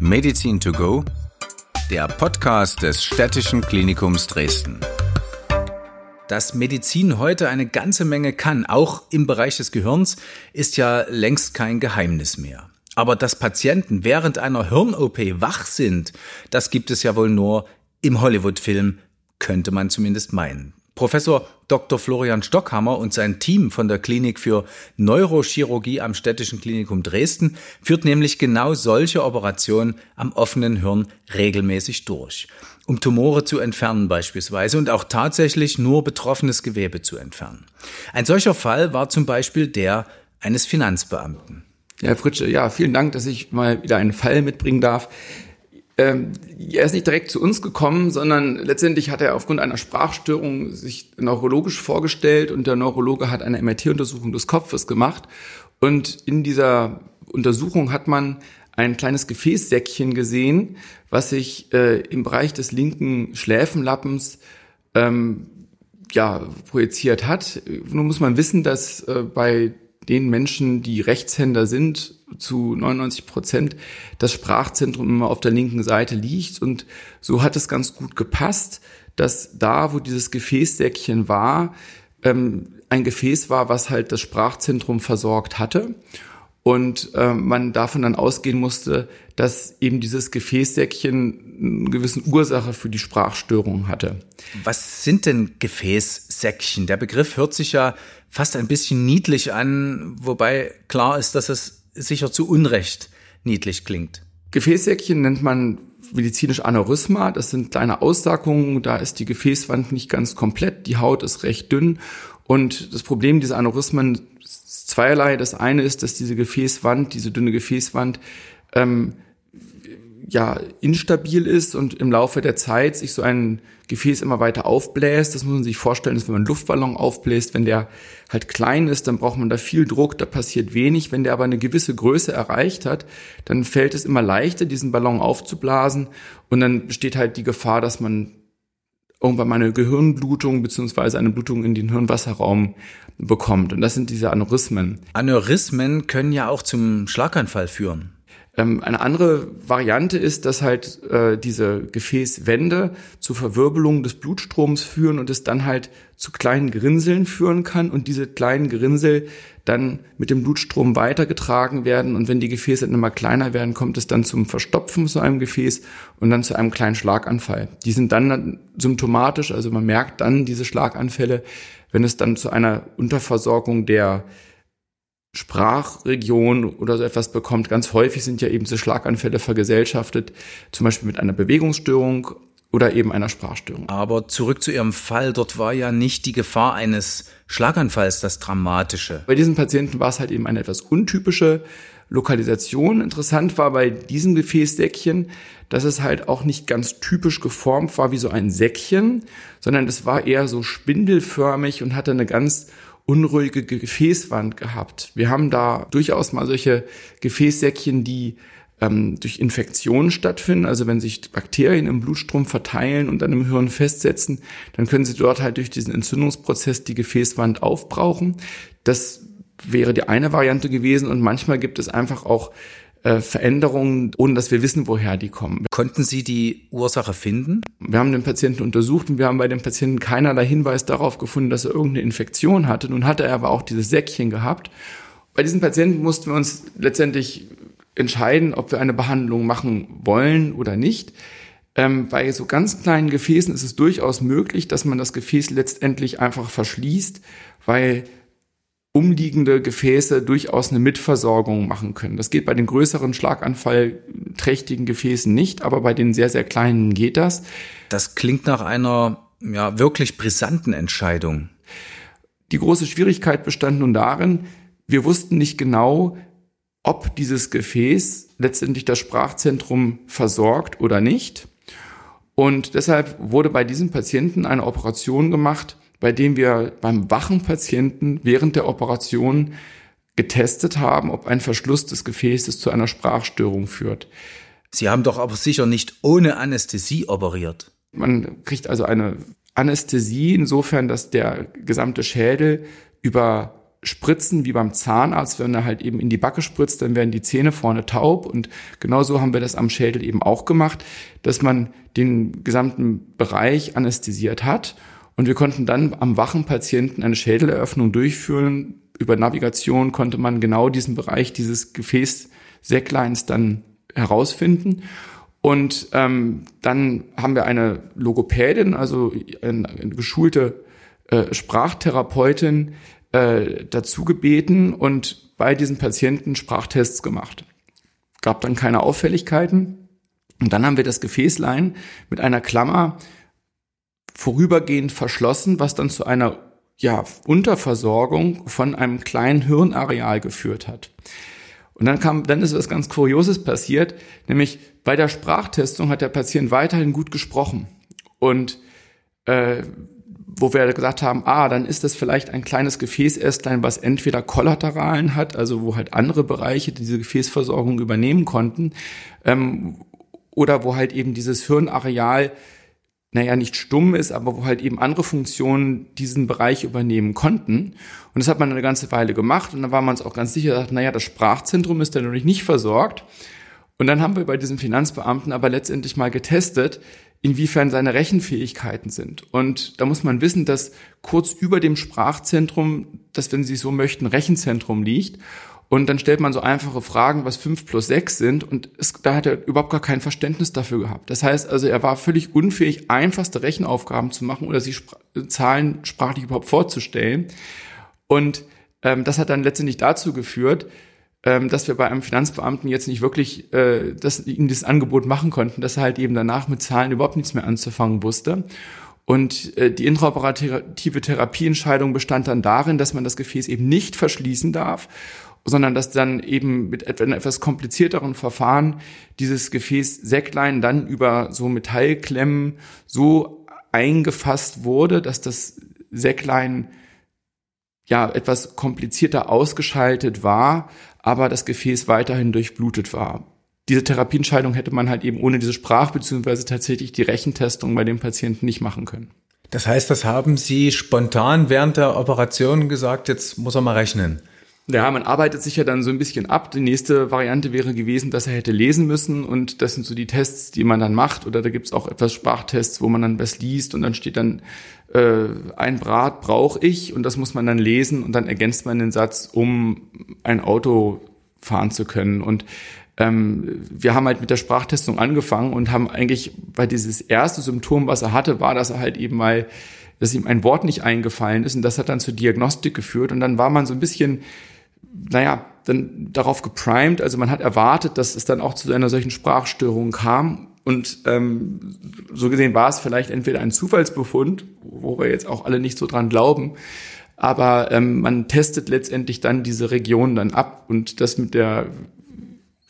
Medizin to go, der Podcast des Städtischen Klinikums Dresden. Dass Medizin heute eine ganze Menge kann, auch im Bereich des Gehirns, ist ja längst kein Geheimnis mehr. Aber dass Patienten während einer Hirn-OP wach sind, das gibt es ja wohl nur im Hollywood-Film, könnte man zumindest meinen. Professor Dr. Florian Stockhammer und sein Team von der Klinik für Neurochirurgie am Städtischen Klinikum Dresden führt nämlich genau solche Operationen am offenen Hirn regelmäßig durch, um Tumore zu entfernen beispielsweise und auch tatsächlich nur betroffenes Gewebe zu entfernen. Ein solcher Fall war zum Beispiel der eines Finanzbeamten. Herr Fritsche, ja, vielen Dank, dass ich mal wieder einen Fall mitbringen darf. Ähm, er ist nicht direkt zu uns gekommen, sondern letztendlich hat er aufgrund einer Sprachstörung sich neurologisch vorgestellt und der Neurologe hat eine MRT-Untersuchung des Kopfes gemacht. Und in dieser Untersuchung hat man ein kleines Gefäßsäckchen gesehen, was sich äh, im Bereich des linken Schläfenlappens ähm, ja, projiziert hat. Nun muss man wissen, dass äh, bei den Menschen, die Rechtshänder sind, zu 99 Prozent das Sprachzentrum immer auf der linken Seite liegt. Und so hat es ganz gut gepasst, dass da, wo dieses Gefäßsäckchen war, ähm, ein Gefäß war, was halt das Sprachzentrum versorgt hatte. Und äh, man davon dann ausgehen musste, dass eben dieses Gefäßsäckchen eine gewisse Ursache für die Sprachstörung hatte. Was sind denn Gefäßsäckchen? Der Begriff hört sich ja fast ein bisschen niedlich an, wobei klar ist, dass es sicher zu Unrecht niedlich klingt. Gefäßsäckchen nennt man medizinisch Aneurysma. Das sind kleine Aussagungen. Da ist die Gefäßwand nicht ganz komplett. Die Haut ist recht dünn. Und das Problem dieser Aneurysmen ist zweierlei. Das eine ist, dass diese Gefäßwand, diese dünne Gefäßwand, ähm, ja instabil ist und im Laufe der Zeit sich so ein Gefäß immer weiter aufbläst. Das muss man sich vorstellen, dass wenn man einen Luftballon aufbläst, wenn der halt klein ist, dann braucht man da viel Druck, da passiert wenig. Wenn der aber eine gewisse Größe erreicht hat, dann fällt es immer leichter, diesen Ballon aufzublasen und dann besteht halt die Gefahr, dass man irgendwann mal eine Gehirnblutung beziehungsweise eine Blutung in den Hirnwasserraum bekommt. Und das sind diese Aneurysmen. Aneurysmen können ja auch zum Schlaganfall führen. Ähm, eine andere Variante ist, dass halt äh, diese Gefäßwände zu Verwirbelungen des Blutstroms führen und es dann halt zu kleinen Gerinnseln führen kann und diese kleinen Gerinnsel dann mit dem Blutstrom weitergetragen werden und wenn die Gefäße dann immer kleiner werden, kommt es dann zum Verstopfen zu einem Gefäß und dann zu einem kleinen Schlaganfall. Die sind dann symptomatisch, also man merkt dann diese Schlaganfälle, wenn es dann zu einer Unterversorgung der Sprachregion oder so etwas bekommt. Ganz häufig sind ja eben diese Schlaganfälle vergesellschaftet, zum Beispiel mit einer Bewegungsstörung oder eben einer Sprachstörung. Aber zurück zu Ihrem Fall, dort war ja nicht die Gefahr eines Schlaganfalls das Dramatische. Bei diesen Patienten war es halt eben eine etwas untypische Lokalisation. Interessant war bei diesem Gefäßsäckchen, dass es halt auch nicht ganz typisch geformt war wie so ein Säckchen, sondern es war eher so spindelförmig und hatte eine ganz unruhige Gefäßwand gehabt. Wir haben da durchaus mal solche Gefäßsäckchen, die ähm, durch Infektionen stattfinden. Also wenn sich Bakterien im Blutstrom verteilen und dann im Hirn festsetzen, dann können sie dort halt durch diesen Entzündungsprozess die Gefäßwand aufbrauchen. Das wäre die eine Variante gewesen und manchmal gibt es einfach auch äh, Veränderungen, ohne dass wir wissen, woher die kommen. Konnten Sie die Ursache finden? Wir haben den Patienten untersucht und wir haben bei dem Patienten keinerlei Hinweis darauf gefunden, dass er irgendeine Infektion hatte. Nun hatte er aber auch dieses Säckchen gehabt. Bei diesem Patienten mussten wir uns letztendlich entscheiden, ob wir eine Behandlung machen wollen oder nicht. Ähm, bei so ganz kleinen Gefäßen ist es durchaus möglich, dass man das Gefäß letztendlich einfach verschließt, weil umliegende Gefäße durchaus eine Mitversorgung machen können. Das geht bei den größeren schlaganfallträchtigen Gefäßen nicht, aber bei den sehr, sehr kleinen geht das. Das klingt nach einer ja, wirklich brisanten Entscheidung. Die große Schwierigkeit bestand nun darin, wir wussten nicht genau, ob dieses Gefäß letztendlich das Sprachzentrum versorgt oder nicht. Und deshalb wurde bei diesem Patienten eine Operation gemacht, bei dem wir beim wachen Patienten während der Operation getestet haben, ob ein Verschluss des Gefäßes zu einer Sprachstörung führt. Sie haben doch aber sicher nicht ohne Anästhesie operiert. Man kriegt also eine Anästhesie insofern, dass der gesamte Schädel über Spritzen wie beim Zahnarzt, wenn er halt eben in die Backe spritzt, dann werden die Zähne vorne taub und genauso haben wir das am Schädel eben auch gemacht, dass man den gesamten Bereich anästhesiert hat und wir konnten dann am wachen Patienten eine Schädeleröffnung durchführen. Über Navigation konnte man genau diesen Bereich dieses Gefäßsäckleins dann herausfinden. Und ähm, dann haben wir eine Logopädin, also eine, eine geschulte äh, Sprachtherapeutin, äh, dazu gebeten und bei diesen Patienten Sprachtests gemacht. Gab dann keine Auffälligkeiten. Und dann haben wir das Gefäßlein mit einer Klammer vorübergehend verschlossen, was dann zu einer ja, Unterversorgung von einem kleinen Hirnareal geführt hat. Und dann kam, dann ist was ganz Kurioses passiert, nämlich bei der Sprachtestung hat der Patient weiterhin gut gesprochen. Und äh, wo wir gesagt haben, ah, dann ist das vielleicht ein kleines Gefäßästlein, was entweder Kollateralen hat, also wo halt andere Bereiche diese Gefäßversorgung übernehmen konnten, ähm, oder wo halt eben dieses Hirnareal naja, nicht stumm ist, aber wo halt eben andere Funktionen diesen Bereich übernehmen konnten. Und das hat man eine ganze Weile gemacht und dann war man uns auch ganz sicher, dass, naja, das Sprachzentrum ist dann noch nicht versorgt. Und dann haben wir bei diesem Finanzbeamten aber letztendlich mal getestet, inwiefern seine Rechenfähigkeiten sind. Und da muss man wissen, dass kurz über dem Sprachzentrum, das, wenn Sie so möchten, Rechenzentrum liegt. Und dann stellt man so einfache Fragen, was fünf plus sechs sind. Und es, da hat er überhaupt gar kein Verständnis dafür gehabt. Das heißt also, er war völlig unfähig, einfachste Rechenaufgaben zu machen oder sich Spr Zahlen sprachlich überhaupt vorzustellen. Und ähm, das hat dann letztendlich dazu geführt, ähm, dass wir bei einem Finanzbeamten jetzt nicht wirklich äh, das, ihm das Angebot machen konnten, dass er halt eben danach mit Zahlen überhaupt nichts mehr anzufangen wusste. Und äh, die intraoperative Therapieentscheidung bestand dann darin, dass man das Gefäß eben nicht verschließen darf sondern dass dann eben mit etwas komplizierteren Verfahren dieses Gefäß Säcklein dann über so Metallklemmen so eingefasst wurde, dass das Säcklein ja etwas komplizierter ausgeschaltet war, aber das Gefäß weiterhin durchblutet war. Diese Therapieentscheidung hätte man halt eben ohne diese Sprach- bzw. tatsächlich die Rechentestung bei dem Patienten nicht machen können. Das heißt, das haben Sie spontan während der Operation gesagt, jetzt muss er mal rechnen. Ja, man arbeitet sich ja dann so ein bisschen ab. Die nächste Variante wäre gewesen, dass er hätte lesen müssen und das sind so die Tests, die man dann macht. Oder da gibt's auch etwas Sprachtests, wo man dann was liest und dann steht dann, äh, ein Brat brauche ich und das muss man dann lesen und dann ergänzt man den Satz, um ein Auto fahren zu können. Und ähm, wir haben halt mit der Sprachtestung angefangen und haben eigentlich, weil dieses erste Symptom, was er hatte, war, dass er halt eben mal, dass ihm ein Wort nicht eingefallen ist und das hat dann zur Diagnostik geführt und dann war man so ein bisschen naja, dann darauf geprimed, also man hat erwartet, dass es dann auch zu einer solchen Sprachstörung kam. Und ähm, so gesehen war es vielleicht entweder ein Zufallsbefund, wo wir jetzt auch alle nicht so dran glauben, aber ähm, man testet letztendlich dann diese Region dann ab und das mit der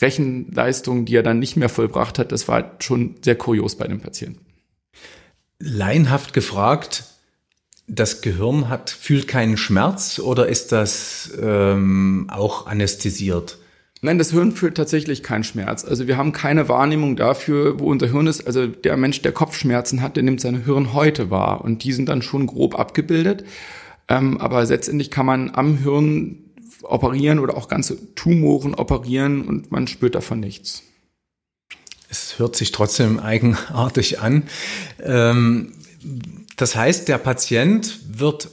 Rechenleistung, die er dann nicht mehr vollbracht hat, das war schon sehr kurios bei dem Patienten. Leinhaft gefragt, das Gehirn hat, fühlt keinen Schmerz oder ist das ähm, auch anästhesiert? Nein, das Hirn fühlt tatsächlich keinen Schmerz. Also wir haben keine Wahrnehmung dafür, wo unser Hirn ist. Also der Mensch, der Kopfschmerzen hat, der nimmt seine Hirnhäute wahr und die sind dann schon grob abgebildet. Ähm, aber letztendlich kann man am Hirn operieren oder auch ganze Tumoren operieren und man spürt davon nichts. Es hört sich trotzdem eigenartig an. Ähm, das heißt, der Patient wird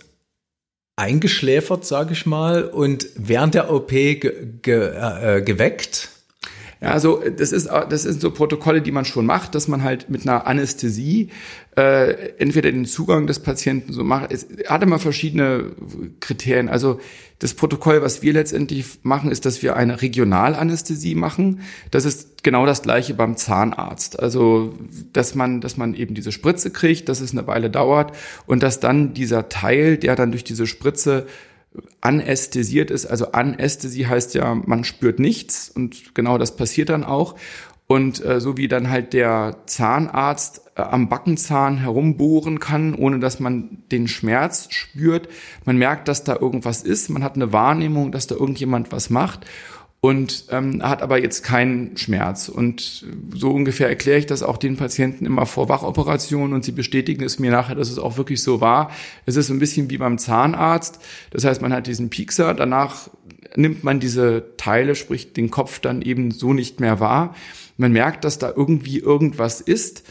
eingeschläfert, sage ich mal, und während der OP ge ge äh, geweckt. Ja, also das ist das sind so Protokolle, die man schon macht, dass man halt mit einer Anästhesie äh, entweder den Zugang des Patienten so macht. Es hat immer verschiedene Kriterien. Also das Protokoll, was wir letztendlich machen, ist, dass wir eine Regionalanästhesie machen. Das ist genau das gleiche beim Zahnarzt. Also, dass man, dass man eben diese Spritze kriegt, dass es eine Weile dauert und dass dann dieser Teil, der dann durch diese Spritze anästhesiert ist. Also Anästhesie heißt ja, man spürt nichts und genau das passiert dann auch. Und äh, so wie dann halt der Zahnarzt äh, am Backenzahn herumbohren kann, ohne dass man den Schmerz spürt. Man merkt, dass da irgendwas ist. Man hat eine Wahrnehmung, dass da irgendjemand was macht. Und ähm, hat aber jetzt keinen Schmerz. Und so ungefähr erkläre ich das auch den Patienten immer vor Wachoperationen und sie bestätigen es mir nachher, dass es auch wirklich so war. Es ist so ein bisschen wie beim Zahnarzt. Das heißt, man hat diesen Piekser, danach nimmt man diese Teile, sprich den Kopf dann eben so nicht mehr wahr. Man merkt, dass da irgendwie irgendwas ist.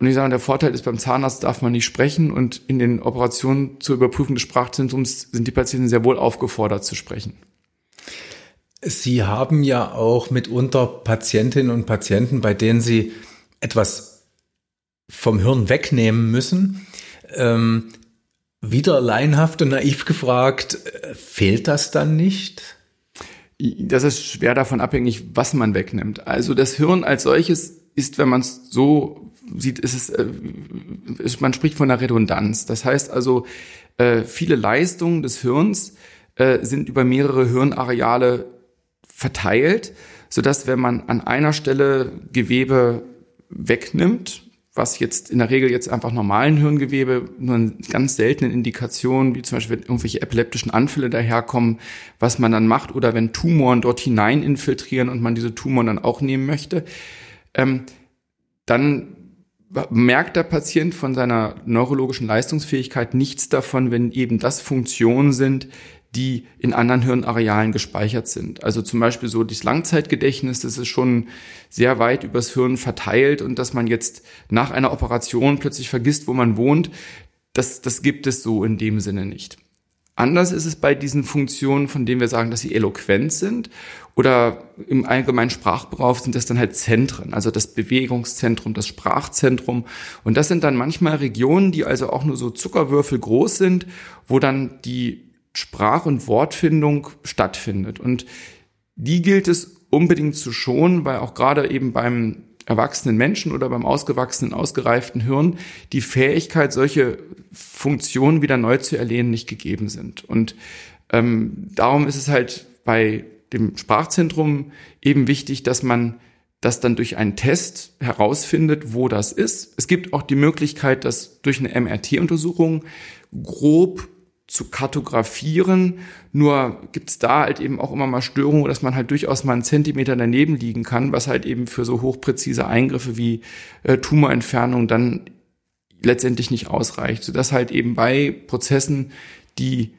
Und ich sage, der Vorteil ist, beim Zahnarzt darf man nicht sprechen und in den Operationen zur Überprüfung des Sprachzentrums sind die Patienten sehr wohl aufgefordert zu sprechen. Sie haben ja auch mitunter Patientinnen und Patienten, bei denen Sie etwas vom Hirn wegnehmen müssen. Ähm, wieder laienhaft und naiv gefragt, fehlt das dann nicht? Das ist schwer davon abhängig, was man wegnimmt. Also das Hirn als solches ist, wenn man es so sieht, ist es, äh, man spricht von einer Redundanz. Das heißt also, äh, viele Leistungen des Hirns äh, sind über mehrere Hirnareale verteilt, so dass wenn man an einer Stelle Gewebe wegnimmt, was jetzt in der Regel jetzt einfach normalen Hirngewebe nur in ganz seltenen Indikationen, wie zum Beispiel wenn irgendwelche epileptischen Anfälle daherkommen, was man dann macht, oder wenn Tumoren dort hinein infiltrieren und man diese Tumoren dann auch nehmen möchte, ähm, dann merkt der Patient von seiner neurologischen Leistungsfähigkeit nichts davon, wenn eben das Funktionen sind, die in anderen Hirnarealen gespeichert sind. Also zum Beispiel so das Langzeitgedächtnis, das ist schon sehr weit übers Hirn verteilt und dass man jetzt nach einer Operation plötzlich vergisst, wo man wohnt, das, das gibt es so in dem Sinne nicht. Anders ist es bei diesen Funktionen, von denen wir sagen, dass sie eloquent sind oder im allgemeinen Sprachgebrauch sind das dann halt Zentren, also das Bewegungszentrum, das Sprachzentrum. Und das sind dann manchmal Regionen, die also auch nur so Zuckerwürfel groß sind, wo dann die Sprach- und Wortfindung stattfindet. Und die gilt es unbedingt zu schonen, weil auch gerade eben beim erwachsenen Menschen oder beim ausgewachsenen, ausgereiften Hirn die Fähigkeit, solche Funktionen wieder neu zu erlehnen, nicht gegeben sind. Und ähm, darum ist es halt bei dem Sprachzentrum eben wichtig, dass man das dann durch einen Test herausfindet, wo das ist. Es gibt auch die Möglichkeit, das durch eine MRT-Untersuchung grob zu kartografieren. Nur gibt's da halt eben auch immer mal Störungen, dass man halt durchaus mal einen Zentimeter daneben liegen kann, was halt eben für so hochpräzise Eingriffe wie äh, Tumorentfernung dann letztendlich nicht ausreicht, sodass halt eben bei Prozessen, die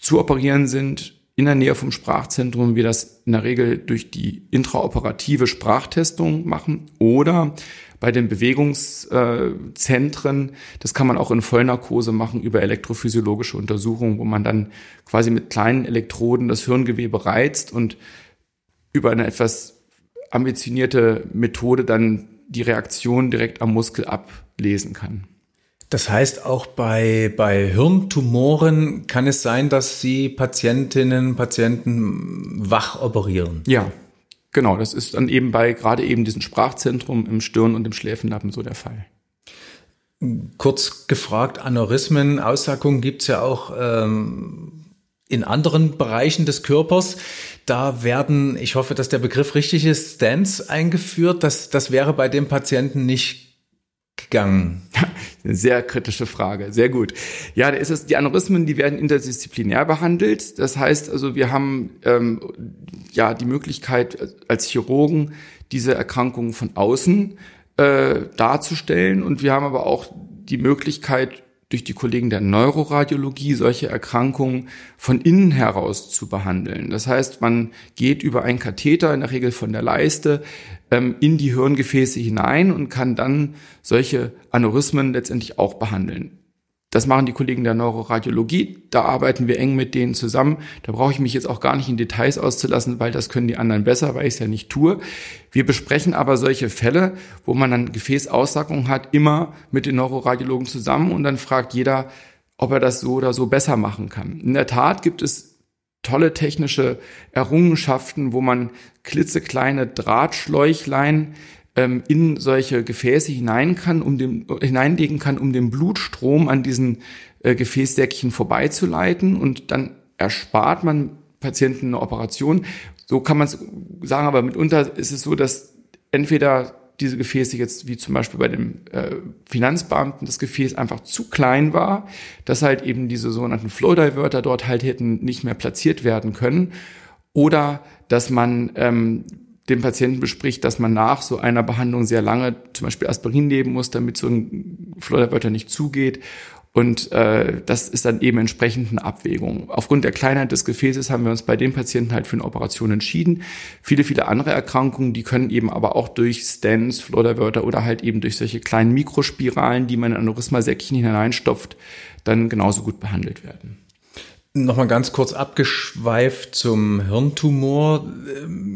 zu operieren sind, in der Nähe vom Sprachzentrum wir das in der Regel durch die intraoperative Sprachtestung machen oder bei den Bewegungszentren, das kann man auch in Vollnarkose machen über elektrophysiologische Untersuchungen, wo man dann quasi mit kleinen Elektroden das Hirngewebe reizt und über eine etwas ambitionierte Methode dann die Reaktion direkt am Muskel ablesen kann. Das heißt, auch bei, bei Hirntumoren kann es sein, dass Sie Patientinnen, Patienten wach operieren? Ja, Genau, das ist dann eben bei gerade eben diesem Sprachzentrum im Stirn- und im Schläfenlappen so der Fall. Kurz gefragt, Aneurysmen, Aussackungen gibt's ja auch ähm, in anderen Bereichen des Körpers. Da werden, ich hoffe, dass der Begriff richtig ist, Stents eingeführt. Das, das wäre bei dem Patienten nicht gegangen. Sehr kritische Frage, sehr gut. Ja, da ist es, die Aneurysmen, die werden interdisziplinär behandelt. Das heißt also, wir haben ähm, ja die Möglichkeit als Chirurgen diese Erkrankungen von außen äh, darzustellen und wir haben aber auch die Möglichkeit durch die Kollegen der Neuroradiologie solche Erkrankungen von innen heraus zu behandeln. Das heißt, man geht über einen Katheter, in der Regel von der Leiste, ähm, in die Hirngefäße hinein und kann dann solche Aneurysmen letztendlich auch behandeln. Das machen die Kollegen der Neuroradiologie. Da arbeiten wir eng mit denen zusammen. Da brauche ich mich jetzt auch gar nicht in Details auszulassen, weil das können die anderen besser, weil ich es ja nicht tue. Wir besprechen aber solche Fälle, wo man dann Gefäßaussackung hat, immer mit den Neuroradiologen zusammen und dann fragt jeder, ob er das so oder so besser machen kann. In der Tat gibt es tolle technische Errungenschaften, wo man klitzekleine Drahtschläuchlein ähm, in solche Gefäße hinein kann, um dem, hineinlegen kann, um den Blutstrom an diesen äh, Gefäßsäckchen vorbeizuleiten und dann erspart man Patienten eine Operation. So kann man es sagen, aber mitunter ist es so, dass entweder diese Gefäße jetzt, wie zum Beispiel bei dem äh, Finanzbeamten, das Gefäß einfach zu klein war, dass halt eben diese sogenannten Flow-Diverter dort halt hätten nicht mehr platziert werden können. oder dass man ähm, dem Patienten bespricht, dass man nach so einer Behandlung sehr lange zum Beispiel Aspirin nehmen muss, damit so ein Flodderwörter nicht zugeht. Und äh, das ist dann eben entsprechend eine Abwägung. Aufgrund der Kleinheit des Gefäßes haben wir uns bei dem Patienten halt für eine Operation entschieden. Viele, viele andere Erkrankungen, die können eben aber auch durch Stents, Flodderwörter oder halt eben durch solche kleinen Mikrospiralen, die man in Aneurysma-Säckchen hineinstopft, dann genauso gut behandelt werden. Nochmal ganz kurz abgeschweift zum Hirntumor.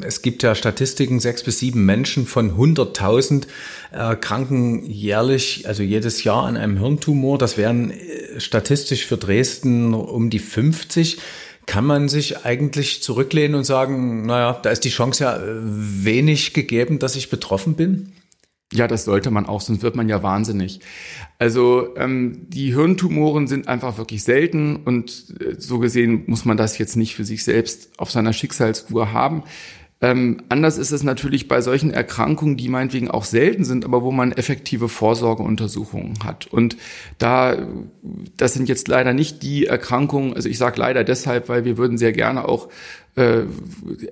Es gibt ja Statistiken, sechs bis sieben Menschen von 100.000 erkranken jährlich, also jedes Jahr an einem Hirntumor. Das wären äh, statistisch für Dresden um die 50. Kann man sich eigentlich zurücklehnen und sagen, naja, da ist die Chance ja äh, wenig gegeben, dass ich betroffen bin? Ja, das sollte man auch, sonst wird man ja wahnsinnig. Also ähm, die Hirntumoren sind einfach wirklich selten und äh, so gesehen muss man das jetzt nicht für sich selbst auf seiner Schicksalstour haben. Ähm, anders ist es natürlich bei solchen Erkrankungen, die meinetwegen auch selten sind, aber wo man effektive Vorsorgeuntersuchungen hat. Und da, das sind jetzt leider nicht die Erkrankungen, also ich sage leider deshalb, weil wir würden sehr gerne auch äh,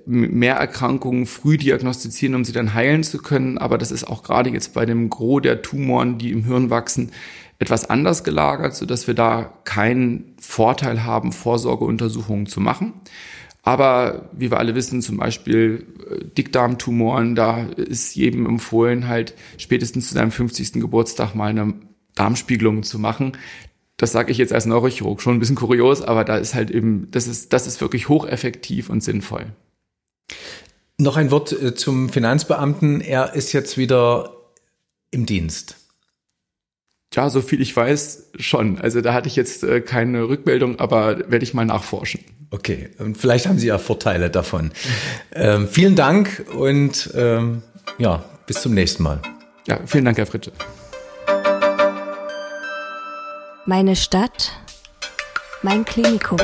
mehr Erkrankungen früh diagnostizieren, um sie dann heilen zu können. Aber das ist auch gerade jetzt bei dem Gros der Tumoren, die im Hirn wachsen, etwas anders gelagert, so dass wir da keinen Vorteil haben, Vorsorgeuntersuchungen zu machen. Aber wie wir alle wissen, zum Beispiel äh, Dickdarmtumoren, da ist jedem empfohlen, halt spätestens zu seinem 50. Geburtstag mal eine Darmspiegelung zu machen. Das sage ich jetzt als Neurochirurg schon ein bisschen kurios, aber da ist halt eben, das ist, das ist wirklich hocheffektiv und sinnvoll. Noch ein Wort äh, zum Finanzbeamten. Er ist jetzt wieder im Dienst. Ja, so viel ich weiß, schon. Also da hatte ich jetzt äh, keine Rückmeldung, aber werde ich mal nachforschen. Okay, und vielleicht haben Sie ja Vorteile davon. Ähm, vielen Dank und ähm, ja, bis zum nächsten Mal. Ja, vielen Dank, Herr Fritsche. Meine Stadt, mein Klinikum.